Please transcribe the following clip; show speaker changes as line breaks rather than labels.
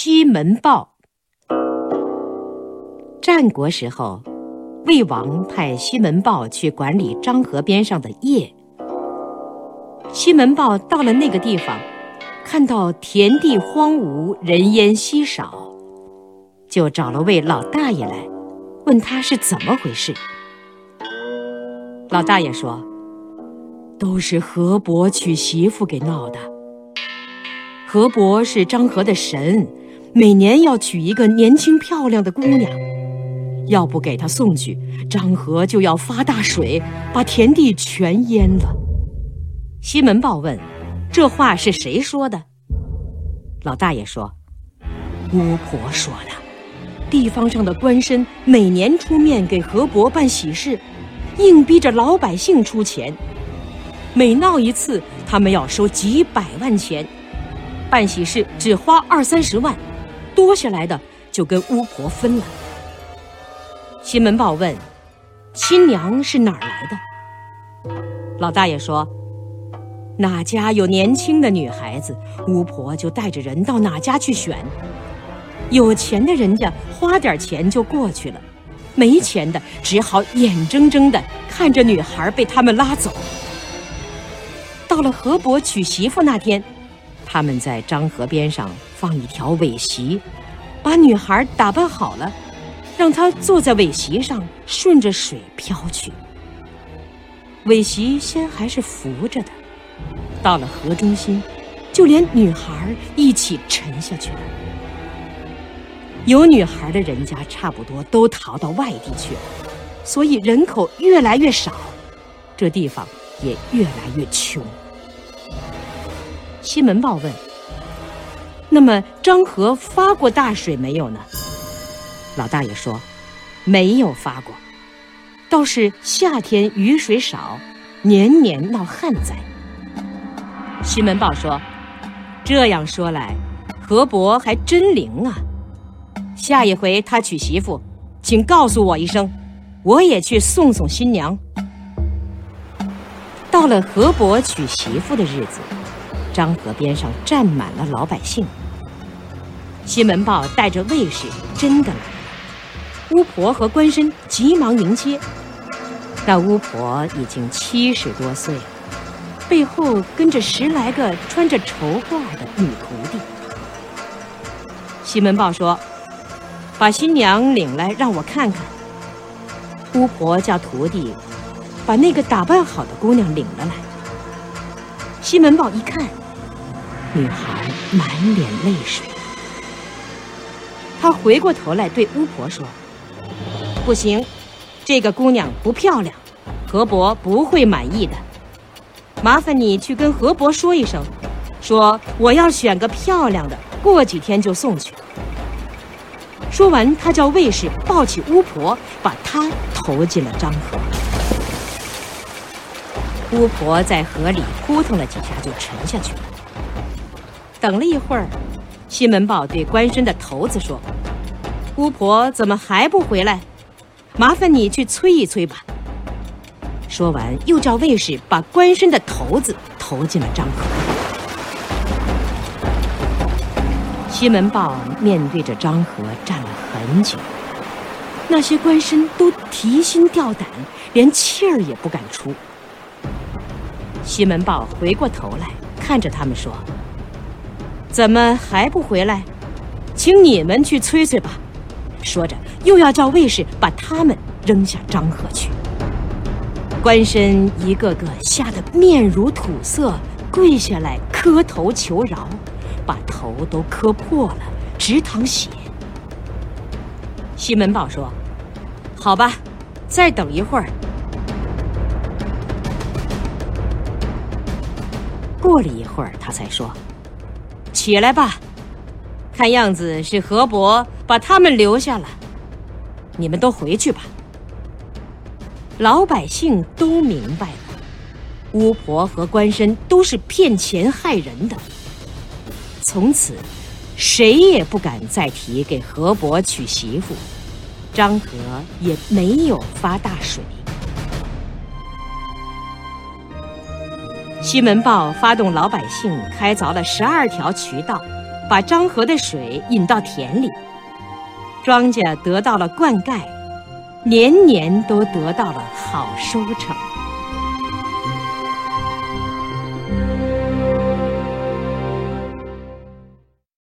西门豹。战国时候，魏王派西门豹去管理漳河边上的邺。西门豹到了那个地方，看到田地荒芜，人烟稀少，就找了位老大爷来，问他是怎么回事。老大爷说：“都是河伯娶媳妇给闹的。河伯是漳河的神，每年要娶一个年轻漂亮的姑娘，要不给她送去，漳河就要发大水，把田地全淹了。”西门豹问：“这话是谁说的？”老大爷说：“巫婆说的。地方上的官绅每年出面给河伯办喜事。”硬逼着老百姓出钱，每闹一次，他们要收几百万钱，办喜事只花二三十万，多下来的就跟巫婆分了。西门豹问：“新娘是哪儿来的？”老大爷说：“哪家有年轻的女孩子，巫婆就带着人到哪家去选，有钱的人家花点钱就过去了。”没钱的只好眼睁睁地看着女孩被他们拉走。到了河伯娶媳妇那天，他们在漳河边上放一条苇席，把女孩打扮好了，让她坐在苇席上，顺着水飘去。苇席先还是浮着的，到了河中心，就连女孩一起沉下去了。有女孩的人家差不多都逃到外地去了，所以人口越来越少，这地方也越来越穷。西门豹问：“那么漳河发过大水没有呢？”老大爷说：“没有发过，倒是夏天雨水少，年年闹旱灾。”西门豹说：“这样说来，河伯还真灵啊。”下一回他娶媳妇，请告诉我一声，我也去送送新娘。到了河伯娶媳妇的日子，漳河边上站满了老百姓。西门豹带着卫士真的来了，巫婆和官绅急忙迎接。那巫婆已经七十多岁了，背后跟着十来个穿着绸褂的女徒弟。西门豹说。把新娘领来，让我看看。巫婆叫徒弟把那个打扮好的姑娘领了来。西门豹一看，女孩满脸泪水。他回过头来对巫婆说：“不行，这个姑娘不漂亮，河伯不会满意的。麻烦你去跟河伯说一声，说我要选个漂亮的，过几天就送去。”说完，他叫卫士抱起巫婆，把她投进了漳河。巫婆在河里扑腾了几下，就沉下去了。等了一会儿，西门豹对官绅的头子说：“巫婆怎么还不回来？麻烦你去催一催吧。”说完，又叫卫士把官绅的头子投进了漳河。西门豹面对着漳河站了很久，那些官绅都提心吊胆，连气儿也不敢出。西门豹回过头来看着他们说：“怎么还不回来？请你们去催催吧。”说着，又要叫卫士把他们扔下漳河去。官绅一个个吓得面如土色，跪下来磕头求饶。把头都磕破了，直淌血。西门豹说：“好吧，再等一会儿。”过了一会儿，他才说：“起来吧，看样子是河伯把他们留下了，你们都回去吧。”老百姓都明白了，巫婆和官绅都是骗钱害人的。从此，谁也不敢再提给河伯娶媳妇，漳河也没有发大水。西门豹发动老百姓开凿了十二条渠道，把漳河的水引到田里，庄稼得到了灌溉，年年都得到了好收成。